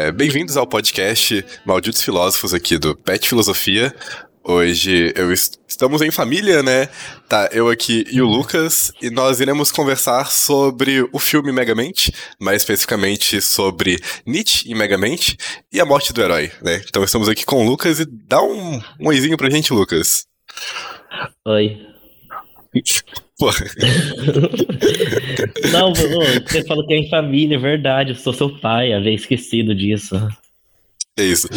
É, Bem-vindos ao podcast Malditos Filósofos aqui do Pet Filosofia. Hoje eu est estamos em família, né? Tá, eu aqui e o Lucas, e nós iremos conversar sobre o filme Megamente, mais especificamente sobre Nietzsche e Megamente e a morte do herói, né? Então estamos aqui com o Lucas e dá um, um oizinho pra gente, Lucas. Oi. Porra. Não, você falou que é em família, é verdade. Eu sou seu pai, havia esquecido disso. É isso.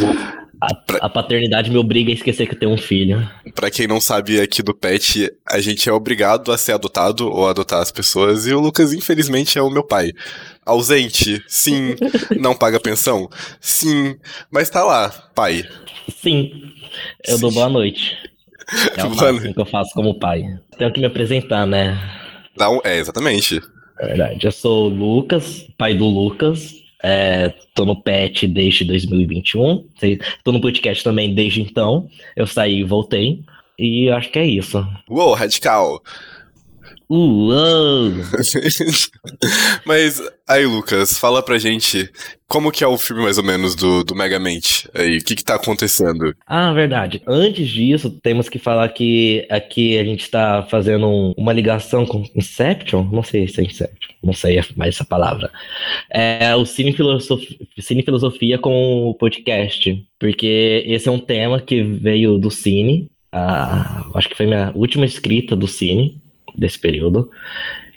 A, a, paternidade me obriga a esquecer que eu tenho um filho. Pra quem não sabe, aqui do PET, a gente é obrigado a ser adotado ou adotar as pessoas, e o Lucas, infelizmente, é o meu pai. Ausente, sim. não paga pensão, sim. Mas tá lá, pai. Sim. Eu sim. dou boa noite. É o máximo que eu faço como pai. Tenho que me apresentar, né? Não, é, exatamente. É verdade. Eu sou o Lucas, pai do Lucas. É, tô no PET desde 2021. Tô no podcast também desde então. Eu saí e voltei. E acho que é isso. Uou, radical! Uou! Mas aí, Lucas, fala pra gente como que é o filme mais ou menos do, do Megamente aí, o que que tá acontecendo? Ah, verdade. Antes disso, temos que falar que aqui a gente tá fazendo um, uma ligação com Inception, não sei se é Inception, não sei mais essa palavra. É o Cine Filosofia, Cine Filosofia com o podcast, porque esse é um tema que veio do Cine, ah, acho que foi minha última escrita do Cine, desse período,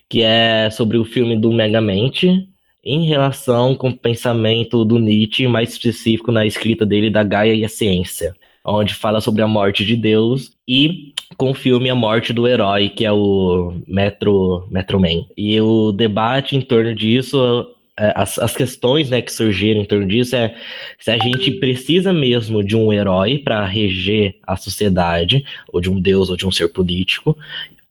que é sobre o filme do Megamente em relação com o pensamento do Nietzsche, mais específico na escrita dele da Gaia e a Ciência, onde fala sobre a morte de Deus e com o filme A Morte do Herói, que é o Metro, Metro Man. E o debate em torno disso é, as, as questões né, que surgiram em torno disso é se a gente precisa mesmo de um herói para reger a sociedade, ou de um deus, ou de um ser político,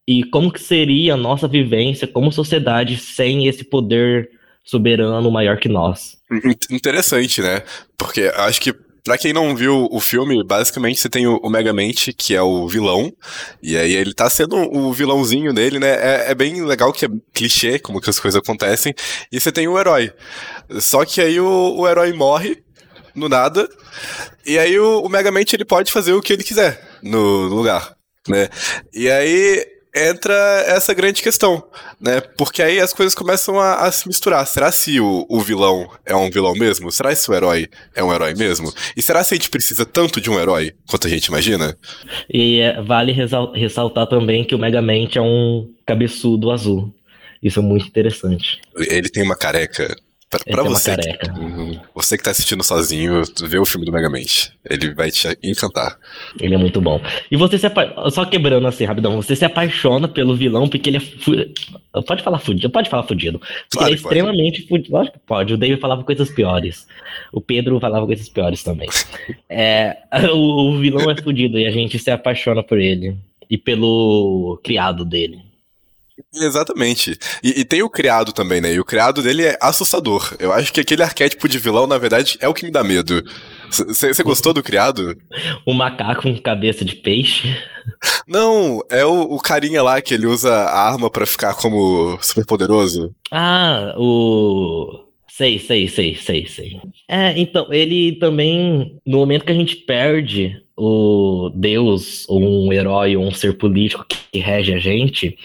e como que seria a nossa vivência como sociedade sem esse poder soberano maior que nós. Interessante, né? Porque acho que Pra quem não viu o filme, basicamente você tem o, Megamente, que é o vilão, e aí ele tá sendo o vilãozinho dele, né? É, é, bem legal que é clichê, como que as coisas acontecem, e você tem o herói. Só que aí o, o herói morre, no nada, e aí o, o Megamente ele pode fazer o que ele quiser no lugar, né? E aí entra essa grande questão, né? Porque aí as coisas começam a, a se misturar. Será se o, o, vilão é um vilão mesmo? Será se o herói é um herói mesmo? E será se a gente precisa tanto de um herói quanto a gente imagina? E é, vale ressaltar também que o Megamente é um cabeçudo azul. Isso é muito interessante. Ele tem uma careca Pra, pra você, que, uhum. você que tá assistindo sozinho, vê o filme do Megamente. Ele vai te encantar. Ele é muito bom. E você se apaixona. Só quebrando assim, rapidão. Você se apaixona pelo vilão porque ele é. Fu... Pode falar fudido. Pode falar fudido. Porque claro ele é extremamente fudido. Lógico que pode. O David falava coisas piores. O Pedro falava coisas piores também. é, o, o vilão é fudido e a gente se apaixona por ele. E pelo criado dele. Exatamente. E, e, tem o criado também, né? E o criado dele é assustador. Eu acho que aquele arquétipo de vilão, na verdade, é o que me dá medo. Você gostou do criado? O macaco com cabeça de peixe? Não, é o, o carinha lá que ele usa a arma para ficar como super poderoso. Ah, o. Sei, sei, sei, sei, sei. É, então, ele também, no momento que a gente perde o Deus, ou um herói, ou um ser político que rege a gente,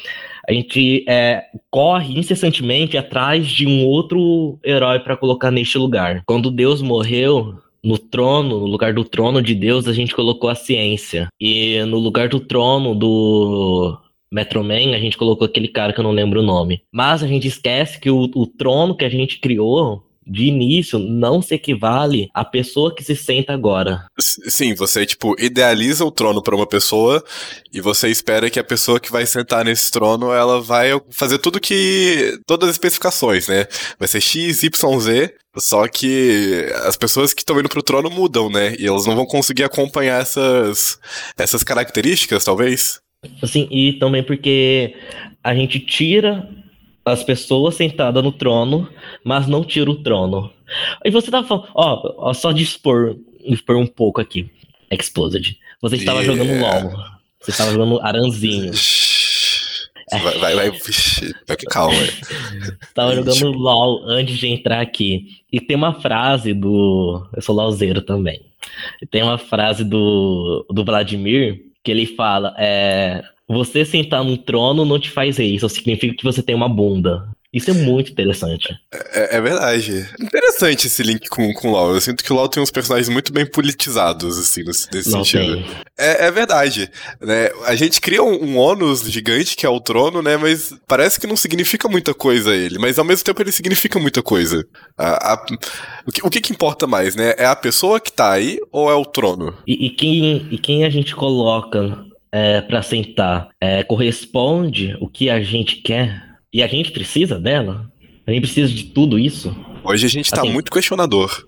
a gente é, corre incessantemente atrás de um outro herói para colocar neste lugar. Quando Deus morreu, no trono, no lugar do trono de Deus, a gente colocou a ciência. E no lugar do trono do Metroman, a gente colocou aquele cara que eu não lembro o nome. Mas a gente esquece que o, o trono que a gente criou de início não se equivale à pessoa que se senta agora. Sim, você tipo idealiza o trono para uma pessoa e você espera que a pessoa que vai sentar nesse trono, ela vai fazer tudo que todas as especificações, né? Vai ser X, Y, Z, só que as pessoas que estão indo pro trono mudam, né? E elas não vão conseguir acompanhar essas essas características, talvez. Sim, e também porque a gente tira as pessoas sentadas no trono, mas não tira o trono. E você tava falando, ó, ó só dispor, dispor um pouco aqui. Exposed. Você estava yeah. jogando LOL. Você estava jogando Aranzinho. Vai, vai, vai, calma. Tava jogando LOL antes de entrar aqui. E tem uma frase do. Eu sou LOLzeiro também. E tem uma frase do, do Vladimir que ele fala: é, Você sentar no trono não te faz rei, isso significa que você tem uma bunda. Isso é muito interessante. É, é, verdade. Interessante esse link com, com o LoL. Eu sinto que o LoL tem uns personagens muito bem politizados, assim, nesse, nesse sentido. É, é, verdade. Né? A gente cria um, um ônus gigante, que é o trono, né? Mas parece que não significa muita coisa ele. Mas ao mesmo tempo ele significa muita coisa. A, a, o, que, o que, que, importa mais, né? É a pessoa que tá aí ou é o trono? E, e quem, e quem a gente coloca é, para sentar é, corresponde o que a gente quer? E a gente precisa dela? A gente precisa de tudo isso? Hoje a gente tá assim, muito questionador.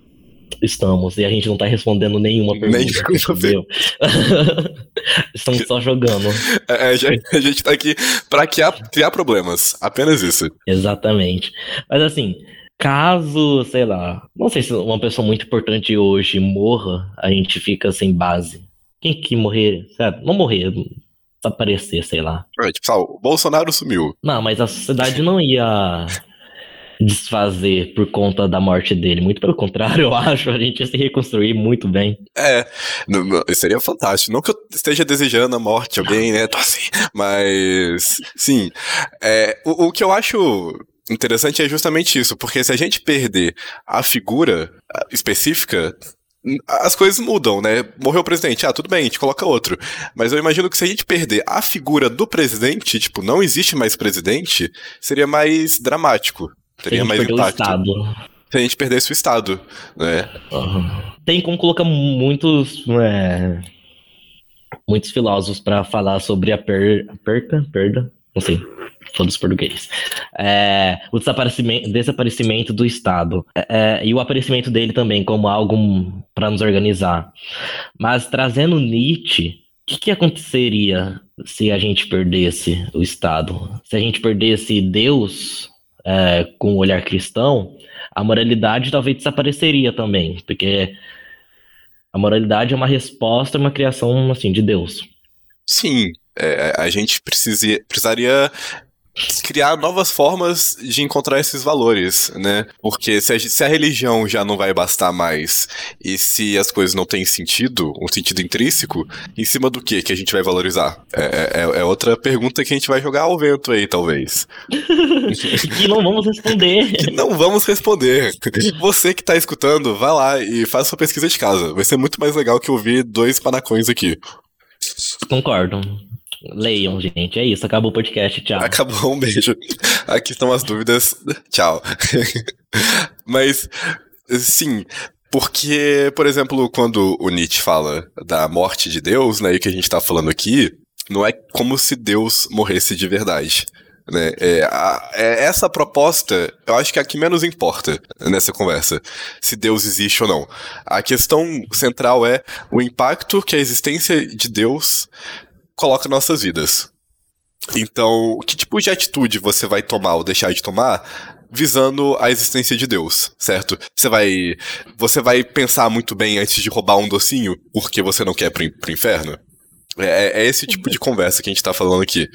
Estamos, e a gente não tá respondendo nenhuma pergunta. Nem Estamos só jogando. É, a gente tá aqui pra criar, criar problemas. Apenas isso. Exatamente. Mas assim, caso, sei lá, não sei se uma pessoa muito importante hoje morra, a gente fica sem base. Quem que morrer, sabe? Não morrer, desaparecer, sei lá. É, tipo, sabe, o Bolsonaro sumiu. Não, mas a sociedade não ia desfazer por conta da morte dele. Muito pelo contrário, eu acho. A gente ia se reconstruir muito bem. É, seria fantástico. Não que eu esteja desejando a morte de alguém, né? Tô assim. Mas, sim. É, o, o que eu acho interessante é justamente isso, porque se a gente perder a figura específica as coisas mudam, né? Morreu o presidente, ah, tudo bem, a gente coloca outro. Mas eu imagino que se a gente perder a figura do presidente, tipo, não existe mais presidente, seria mais dramático. Teria mais impacto. Se a gente perdesse o Estado, né? Uhum. Tem como colocar muitos. É, muitos filósofos para falar sobre a per, perca, perda, não sei, todos português. É, o desaparecimento, desaparecimento do Estado é, é, e o aparecimento dele também como algo para nos organizar. Mas trazendo Nietzsche, o que, que, aconteceria se a gente perdesse o Estado? Se a gente perdesse Deus é, com o olhar cristão, a moralidade talvez desapareceria também, porque a moralidade é uma resposta, uma criação assim de Deus. Sim, é, a gente precisa, precisaria criar novas formas de encontrar esses valores, né? Porque se a, se a, religião já não vai bastar mais e se as coisas não têm sentido, um sentido intrínseco, em cima do que que a gente vai valorizar? É, é, é outra pergunta que a gente vai jogar ao vento aí, talvez. que não vamos responder. que não vamos responder. Você que tá escutando, vai lá e faz sua pesquisa de casa. Vai ser muito mais legal que ouvir dois panacões aqui. Concordo. Leiam, gente. É isso. Acabou o podcast. Tchau. Acabou. Um beijo. Aqui estão as dúvidas. Tchau. Mas, sim. Porque, por exemplo, quando o Nietzsche fala da morte de Deus, né, e que a gente tá falando aqui, não é como se Deus morresse de verdade. Né? É, a, é, essa proposta, eu acho que é a que menos importa nessa conversa, se Deus existe ou não. A questão central é o impacto que a existência de Deus coloca nossas vidas. Então, que tipo de atitude você vai tomar ou deixar de tomar visando a existência de Deus, certo? Você vai você vai pensar muito bem antes de roubar um docinho porque você não quer pro, pro inferno? É, é, esse tipo de conversa que a gente tá falando aqui.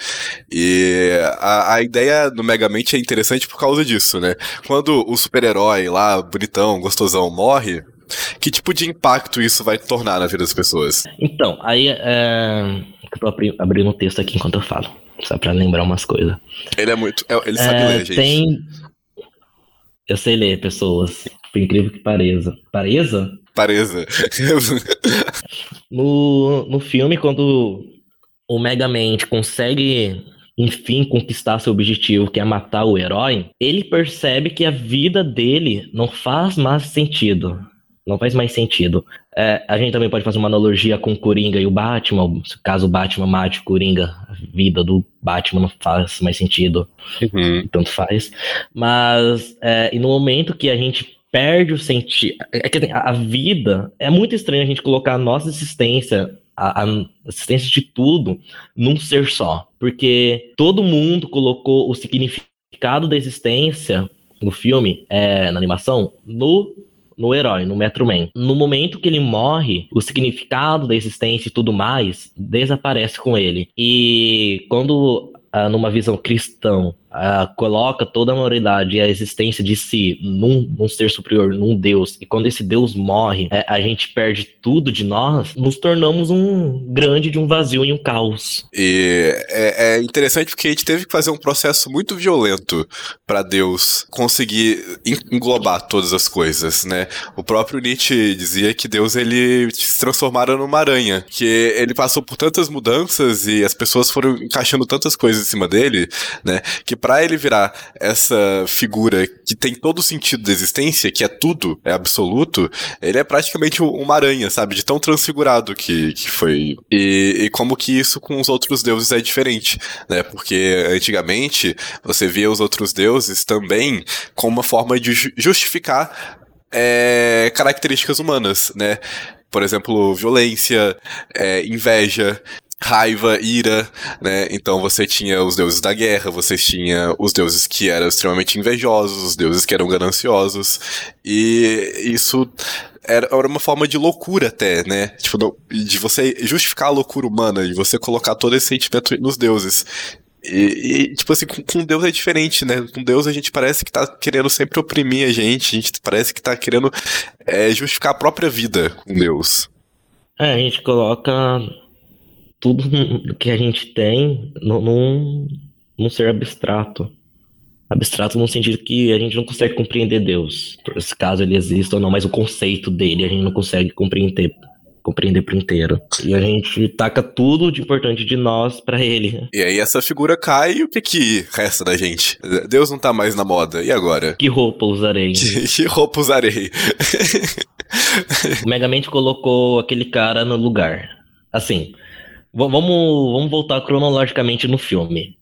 E a, a ideia do Megamente é interessante por causa disso, né? Quando o super-herói lá, bonitão, gostosão, morre, que tipo de impacto isso vai tornar na vida das pessoas? Então, aí é, eu tô abrindo o texto aqui enquanto eu falo. Só pra lembrar umas coisas. Ele é muito. É, ele sabe é, ler, gente. Tem. Eu sei ler, pessoas. Por incrível que pareça. Pareça? Pareça. no, no filme, quando o Megamente consegue, enfim, conquistar seu objetivo, que é matar o herói, ele percebe que a vida dele não faz mais sentido. Não faz mais sentido. É, a gente também pode fazer uma analogia com o Coringa e o Batman. Caso o Batman mate o Coringa, a vida do Batman não faz mais sentido. Uhum. Tanto faz. Mas, é, e no momento que a gente perde o sentido. É que assim, a vida. É muito estranho a gente colocar a nossa existência, a, a existência de tudo, num ser só. Porque todo mundo colocou o significado da existência no filme, é, na animação, no no herói, no Metro Man. No momento que ele morre, o significado da existência e tudo mais desaparece com ele. E quando ah, numa visão cristã, ah, coloca toda a moralidade e a existência de si num, num, ser superior, num Deus, e quando esse Deus morre, é, a gente perde tudo de nós, nos tornamos um grande de um vazio e um caos. E é, é interessante porque a gente teve que fazer um processo muito violento para Deus conseguir englobar todas as coisas, né? O próprio Nietzsche dizia que Deus ele se transformara numa aranha, que ele passou por tantas mudanças e as pessoas foram encaixando tantas coisas em cima dele, né? Que para ele virar essa figura que tem todo o sentido da existência, que é tudo, é absoluto, ele é praticamente uma aranha, sabe? De tão transfigurado que, que foi. E, e como que isso com os outros deuses é diferente, né? Porque antigamente você via os outros deuses também como uma forma de justificar é, características humanas, né? Por exemplo, violência, é, inveja, raiva, ira, né? Então você tinha os deuses da guerra, você tinha os deuses que eram extremamente invejosos, os deuses que eram gananciosos, e isso era uma forma de loucura até, né? Tipo, de você justificar a loucura humana, de você colocar todo esse sentimento nos deuses. E, e, tipo assim, com, com, Deus é diferente, né? Com Deus a gente parece que tá querendo sempre oprimir a gente, a gente parece que tá querendo é, justificar a própria vida com Deus. É, a gente coloca tudo que a gente tem num, num ser abstrato. Abstrato no sentido que a gente não consegue compreender Deus, se caso ele exista ou não, mas o conceito dele a gente não consegue compreender compreender por inteiro. E a gente taca tudo de importante de nós para ele. E aí essa figura cai e o que que resta da gente? Deus não tá mais na moda. E agora? Que roupa usarei? Que, que roupa usarei? o Megamente colocou aquele cara no lugar. Assim, vamos, vamos voltar cronologicamente no filme.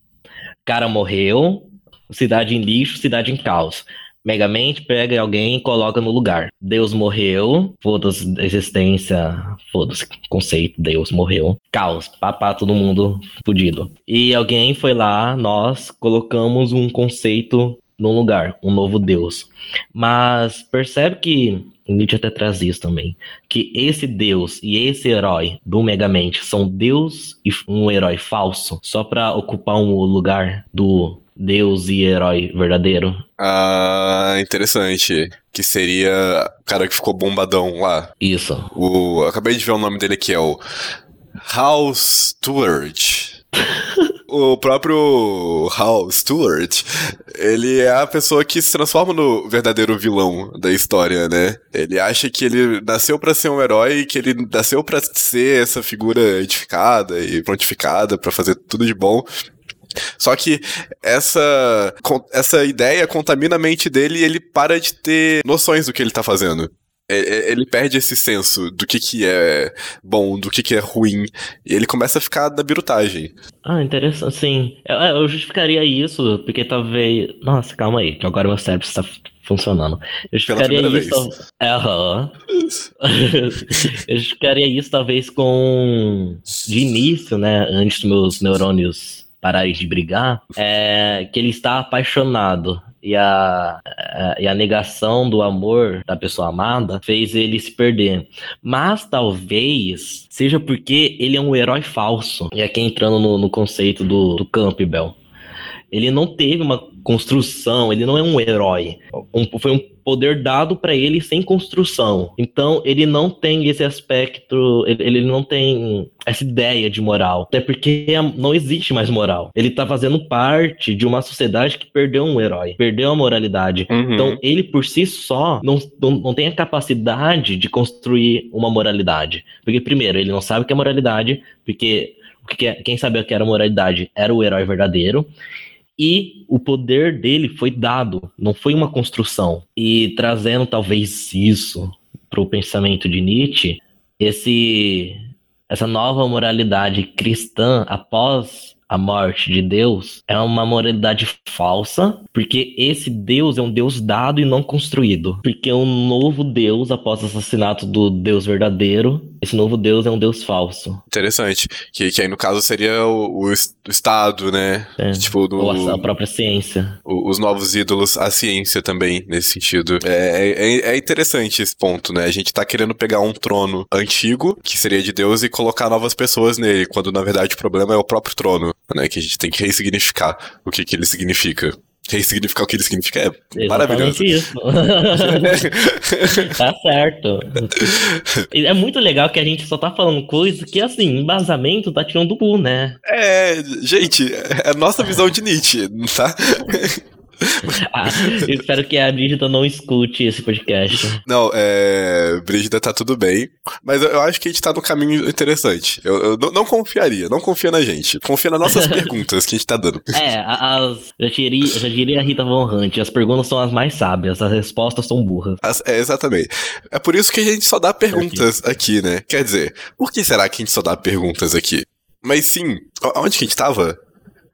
Cara morreu, cidade em lixo, cidade em caos. Megamente pega alguém e coloca no lugar. Deus morreu, foda-se existência, foda-se conceito, Deus morreu. Caos, papá, todo mundo fudido. E alguém foi lá, nós colocamos um conceito no lugar, um novo Deus. Mas percebe que Nietzsche até traz isso também, que esse Deus e esse herói do Megamente são Deus e um herói falso, só para ocupar um lugar do Deus e herói verdadeiro. Ah, interessante. Que seria o cara que ficou bombadão lá. Isso. O, acabei de ver o nome dele aqui, é o House Stewart. O próprio Hal Stewart, ele é a pessoa que se transforma no verdadeiro vilão da história, né? Ele acha que ele nasceu para ser um herói, que ele nasceu para ser essa figura edificada e prontificada para fazer tudo de bom. Só que essa, essa ideia contamina a mente dele e ele para de ter noções do que ele tá fazendo. É, é, ele perde esse senso do que, que é bom, do que, que é ruim, e ele começa a ficar da birutagem. Ah, interessante, sim. Eu, eu justificaria isso, porque talvez. Nossa, calma aí, que agora meu cérebro está funcionando. Eu justificaria isso. É, uhum. eu justificaria isso talvez com. De início, né? Antes dos meus neurônios pararem de brigar, é que ele está apaixonado e a, a, e a negação do amor da pessoa amada fez ele se perder. Mas talvez seja porque ele é um herói falso. E aqui entrando no, no conceito do, do Campbell. Ele não teve uma construção, ele não é um herói. Um, foi um poder dado para ele sem construção. Então, ele não tem esse aspecto, ele, ele, não tem essa ideia de moral. Até porque não existe mais moral. Ele tá fazendo parte de uma sociedade que perdeu um herói, perdeu a moralidade. Uhum. Então, ele por si só não, não, não tem a capacidade de construir uma moralidade. Porque, primeiro, ele não sabe o que é moralidade, porque quem sabia o que era moralidade era o herói verdadeiro e o poder dele foi dado, não foi uma construção. E trazendo talvez isso para o pensamento de Nietzsche, esse essa nova moralidade cristã após a morte de Deus é uma moralidade falsa, porque esse Deus é um Deus dado e não construído. Porque um novo Deus, após o assassinato do Deus verdadeiro, esse novo Deus é um Deus falso. Interessante. Que, que aí, no caso, seria o, o Estado, né? É. Tipo, do, Ou a, a própria ciência. o- os novos ídolos, a ciência também, nesse sentido. É, é, é interessante esse ponto, né? A gente tá querendo pegar um trono antigo, que seria de Deus, e colocar novas pessoas nele, quando na verdade o problema é o próprio trono, né? Que a gente tem que ressignificar o que, que ele significa. Ressignificar o que ele significa é maravilhoso. Exatamente isso. tá certo. É muito legal que a gente só tá falando coisas que, assim, embasamento tá tirando do cu, né? É, gente, é a nossa visão de Nietzsche, tá? Ah, espero que a Brígida não escute esse podcast. Não, é. Brígida tá tudo bem. Mas eu, acho que a gente tá no caminho interessante. Eu, eu não, não confiaria, não confia na gente. Confia nas nossas perguntas que a gente tá dando. É, as, eu, diria, eu já diria a Rita Von Hunt, as perguntas são as mais sábias, as respostas são burras. As- É, exatamente. É por isso que a gente só dá perguntas aqui, né? Quer dizer, por que será que a gente só dá perguntas aqui? Mas sim, aonde que a gente tava?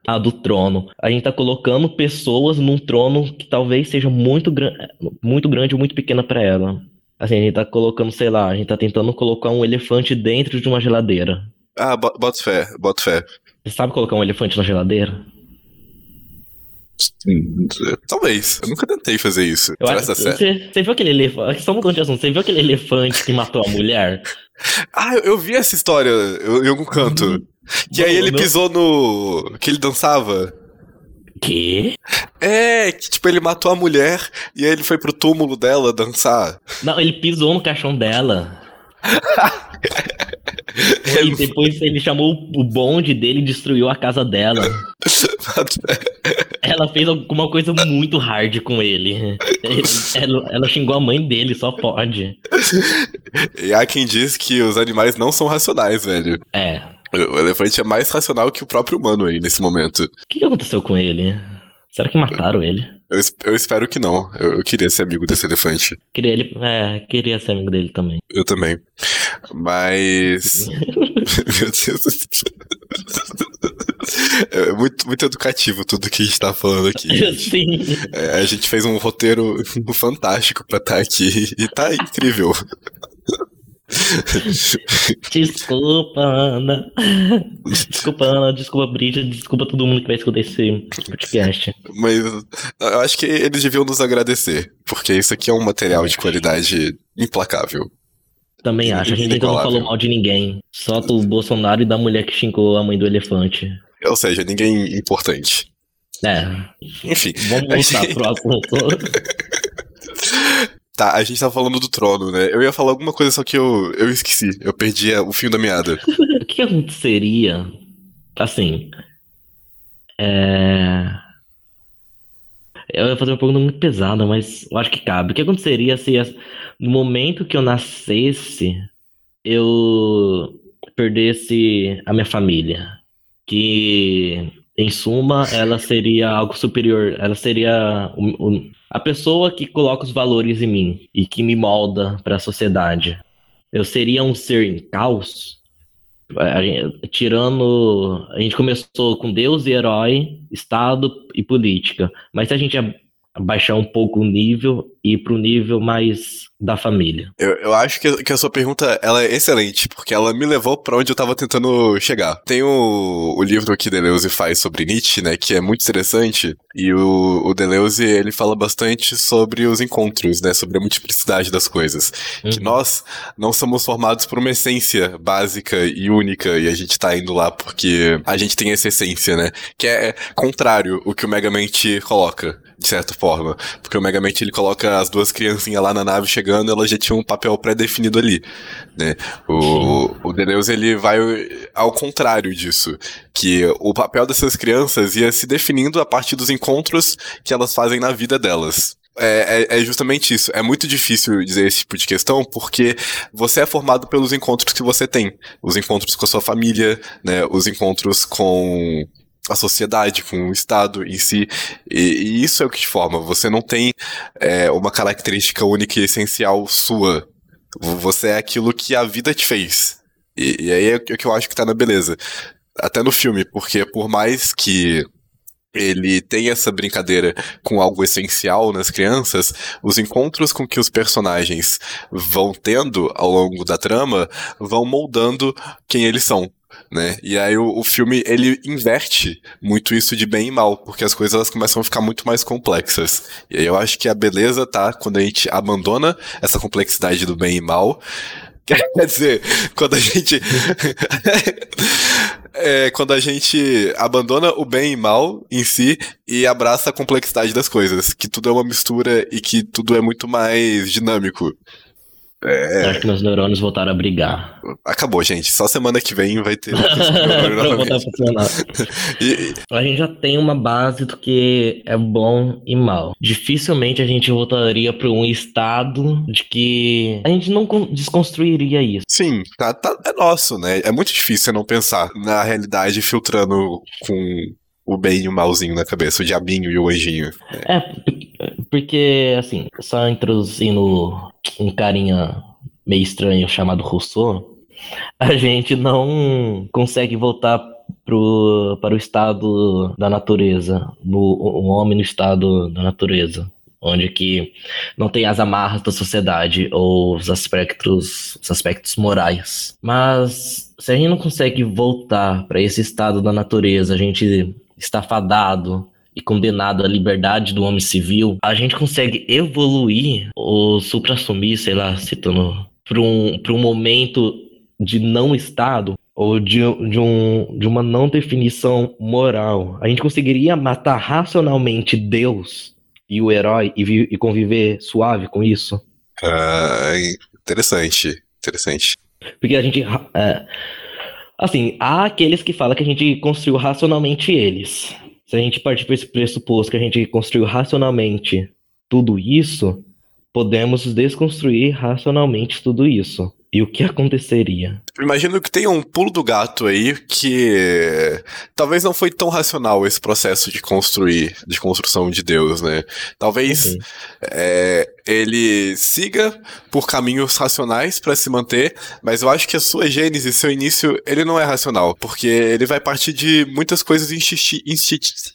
A do trono. A gente tá colocando pessoas num trono que talvez seja muito, gran muito grande ou muito pequena pra ela. Assim, a gente tá colocando, sei lá, a gente tá tentando colocar um elefante dentro de uma geladeira. Ah, bo- boto fé, boto fé. Você sabe colocar um elefante na geladeira? Talvez. Eu nunca tentei fazer isso. Eu acho, você, você viu aquele elefante? Só mudando de assunto. Você viu aquele elefante que matou a mulher? Ah, eu, eu vi essa história eu- em algum canto. Que aí ele pisou no. que ele dançava. Quê? É, que tipo, ele matou a mulher e aí ele foi pro túmulo dela dançar. Não, ele pisou no caixão dela. E depois ele chamou o bonde dele e destruiu a casa dela. Ela fez alguma coisa muito hard com ele. Ela, ela xingou a mãe dele, só pode. e há quem diz que os animais não são racionais, velho. É. O elefante é mais racional que o próprio humano aí nesse momento. O que aconteceu com ele? Será que mataram ele? Eu, eu espero que não. Eu, eu queria ser amigo desse elefante. Queria ele. É, queria ser amigo dele também. Eu também. Mas. Meu Deus. É muito, muito educativo tudo que a gente tá falando aqui. Sim. É, a gente fez um roteiro fantástico pra estar aqui e tá incrível. Desculpa, Ana. Desculpa, Ana. Desculpa, Brígida. Desculpa todo mundo que vai escutar esse podcast. Mas eu acho que eles deviam nos agradecer, porque isso aqui é um material de qualidade implacável. Também acho. A gente ainda não falou mal de ninguém. Só do Bolsonaro e da mulher que xingou a mãe do elefante. Ou seja, ninguém importante. É. Enfim. Vamos voltar pro assunto. Tá, a gente tava falando do trono, né? Eu ia falar alguma coisa, só que eu, eu esqueci. Eu perdi a- o fio da meada. O que aconteceria? Assim. É. Eu ia fazer uma pergunta muito pesada, mas eu acho que cabe. O que aconteceria se no momento que eu nascesse, eu perdesse a minha família? Que, em suma, ela seria algo superior. Ela seria o- o- a pessoa que coloca os valores em mim e que me molda para a sociedade. Eu seria um ser em caos? Tirando. A gente começou com Deus e herói, Estado e política. Mas se a gente abaixar um pouco o nível e ir pro nível mais da família. Eu, eu acho que, que a sua pergunta ela é excelente, porque ela me levou pra onde eu tava tentando chegar. Tem o, o livro que Deleuze faz sobre Nietzsche, né, que é muito interessante, e o, o Deleuze, ele fala bastante sobre os encontros, né, sobre a multiplicidade das coisas. Que Uhum. nós não somos formados por uma essência básica e única, e a gente tá indo lá porque a gente tem essa essência, né, que é contrário o que o Megamente coloca, de certa forma. Porque o Megamente, ele coloca as duas criancinhas lá na nave chegando, elas já tinham um papel pré-definido ali, né? O, o Deleuze, ele vai ao contrário disso, que o papel dessas crianças ia se definindo a partir dos encontros que elas fazem na vida delas. É, é- é justamente isso. É muito difícil dizer esse tipo de questão, porque você é formado pelos encontros que você tem. Os encontros com a sua família, né? Os encontros com a sociedade, com o Estado em si. E, e isso é o que te forma. Você não tem é, uma característica única e essencial sua. Você é aquilo que a vida te fez. E, e aí é o que eu acho que tá na beleza. Até no filme, porque por mais que ele tem essa brincadeira com algo essencial nas crianças, os encontros com que os personagens vão tendo ao longo da trama vão moldando quem eles são. Né? E aí o, o filme ele inverte muito isso de bem e mal, porque as coisas elas começam a ficar muito mais complexas. E aí eu acho que a beleza tá quando a gente abandona essa complexidade do bem e mal Quer dizer, quando a gente. é, quando a gente abandona o bem e mal em si e abraça a complexidade das coisas. Que tudo é uma mistura e que tudo é muito mais dinâmico. É... Acho que meus neurônios voltaram a brigar. Acabou, gente. Só semana que vem vai ter. e... A gente já tem uma base do que é bom e mal. Dificilmente a gente voltaria para um estado de que a gente não desconstruiria isso. Sim, tá, tá, é nosso, né? É muito difícil não pensar na realidade filtrando com o bem e o malzinho na cabeça, o diabinho e o anjinho. É, porque, assim, só introduzindo um carinha meio estranho chamado Rousseau, a gente não consegue voltar pro, para o estado da natureza, no, o homem no estado da natureza, onde que não tem as amarras da sociedade ou os aspectos, os aspectos morais. Mas se a gente não consegue voltar para esse estado da natureza, a gente está fadado e condenado à liberdade do homem civil, a gente consegue evoluir ou supra-assumir, sei lá, citando, para um, um momento de não Estado ou de, de, um, de uma não definição moral. A gente conseguiria matar racionalmente Deus e o herói e, e conviver suave com isso? Ah, interessante, interessante. Porque a gente. É, assim, há aqueles que falam que a gente construiu racionalmente eles. Se a gente partir para esse pressuposto que a gente construiu racionalmente tudo isso, podemos desconstruir racionalmente tudo isso. E o que aconteceria? Imagino que tenha um pulo do gato aí que talvez não foi tão racional esse processo de construir, de construção de Deus, né? Talvez uhum. é, ele siga por caminhos racionais para se manter, mas eu acho que a sua gênese, seu início, ele não é racional, porque ele vai partir de muitas coisas instinti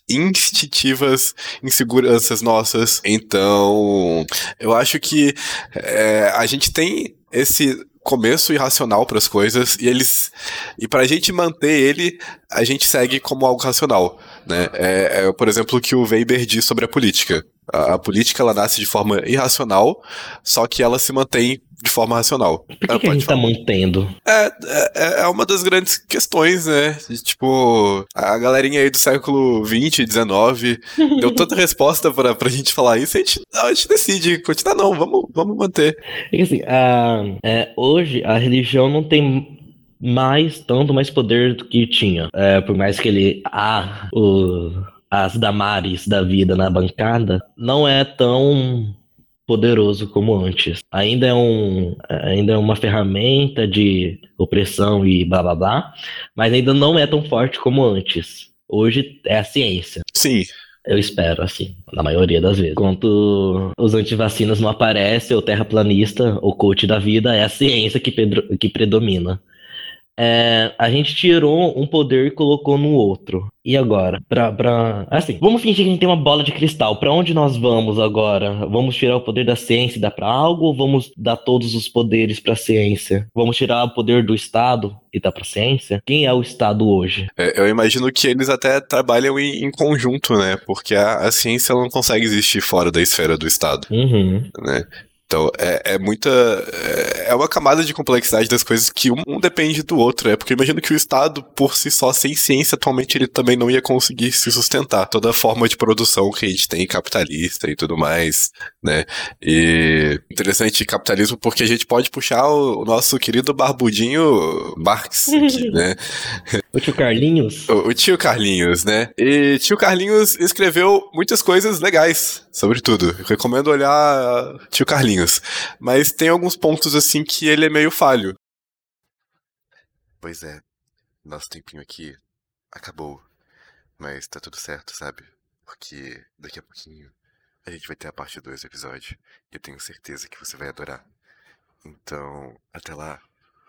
instintivas, inseguranças nossas. Então, eu acho que é, a gente tem esse começo irracional para as coisas e eles e para a gente manter ele a gente segue como algo racional né? É, é por exemplo o que o Weber diz sobre a política a, a, política ela nasce de forma irracional só que ela se mantém de forma racional. Por que, que a gente tá falar. tá mantendo? É, é, é, uma das grandes questões, né? De, tipo, a galerinha aí do século 20, 19 deu tanta resposta pra, pra gente falar isso, a gente, a gente decide continuar, não, vamos, vamos manter. É assim, a, é, hoje a religião não tem mais, tanto mais poder do que tinha. É, por mais que ele. Ah, o, as Damares da vida na bancada, não é tão poderoso como antes. Ainda é, um, ainda é uma ferramenta de opressão e blá blá blá, mas ainda não é tão forte como antes. Hoje é a ciência. Sim. Eu espero, assim, na maioria das vezes. Enquanto os antivacinas não aparecem, o terraplanista, o coach da vida, é a ciência que, que predomina é, a gente tirou um poder e colocou no outro. E agora? Pra, pra... Assim, vamos fingir que a gente tem uma bola de cristal. Para onde nós vamos agora? Vamos tirar o poder da ciência e dar para algo? Ou vamos dar todos os poderes para a ciência? Vamos tirar o poder do Estado e dar para a ciência? Quem é o Estado hoje? É, eu imagino que eles até trabalham em, em conjunto, né? Porque a, a, ciência não consegue existir fora da esfera do Estado. Uhum. Né? Então, é, é muita. É, é uma camada de complexidade das coisas que um, um, depende do outro, é porque imagino que o Estado, por si só, sem ciência, atualmente ele também não ia conseguir se sustentar. Toda a forma de produção que a gente tem, capitalista e tudo mais, né? E interessante capitalismo porque a gente pode puxar o, o nosso querido barbudinho Marx aqui, né? O tio Carlinhos? O, o tio Carlinhos, né? E tio Carlinhos escreveu muitas coisas legais, sobretudo. recomendo olhar tio Carlinhos mas tem alguns pontos assim que ele é meio falho. Pois é, nosso tempinho aqui acabou. Mas tá tudo certo, sabe? Porque daqui a pouquinho a gente vai ter a parte 2 do episódio. E eu tenho certeza que você vai adorar. Então, até lá,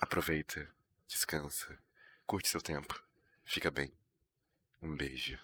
aproveita, descansa, curte seu tempo, fica bem. Um beijo.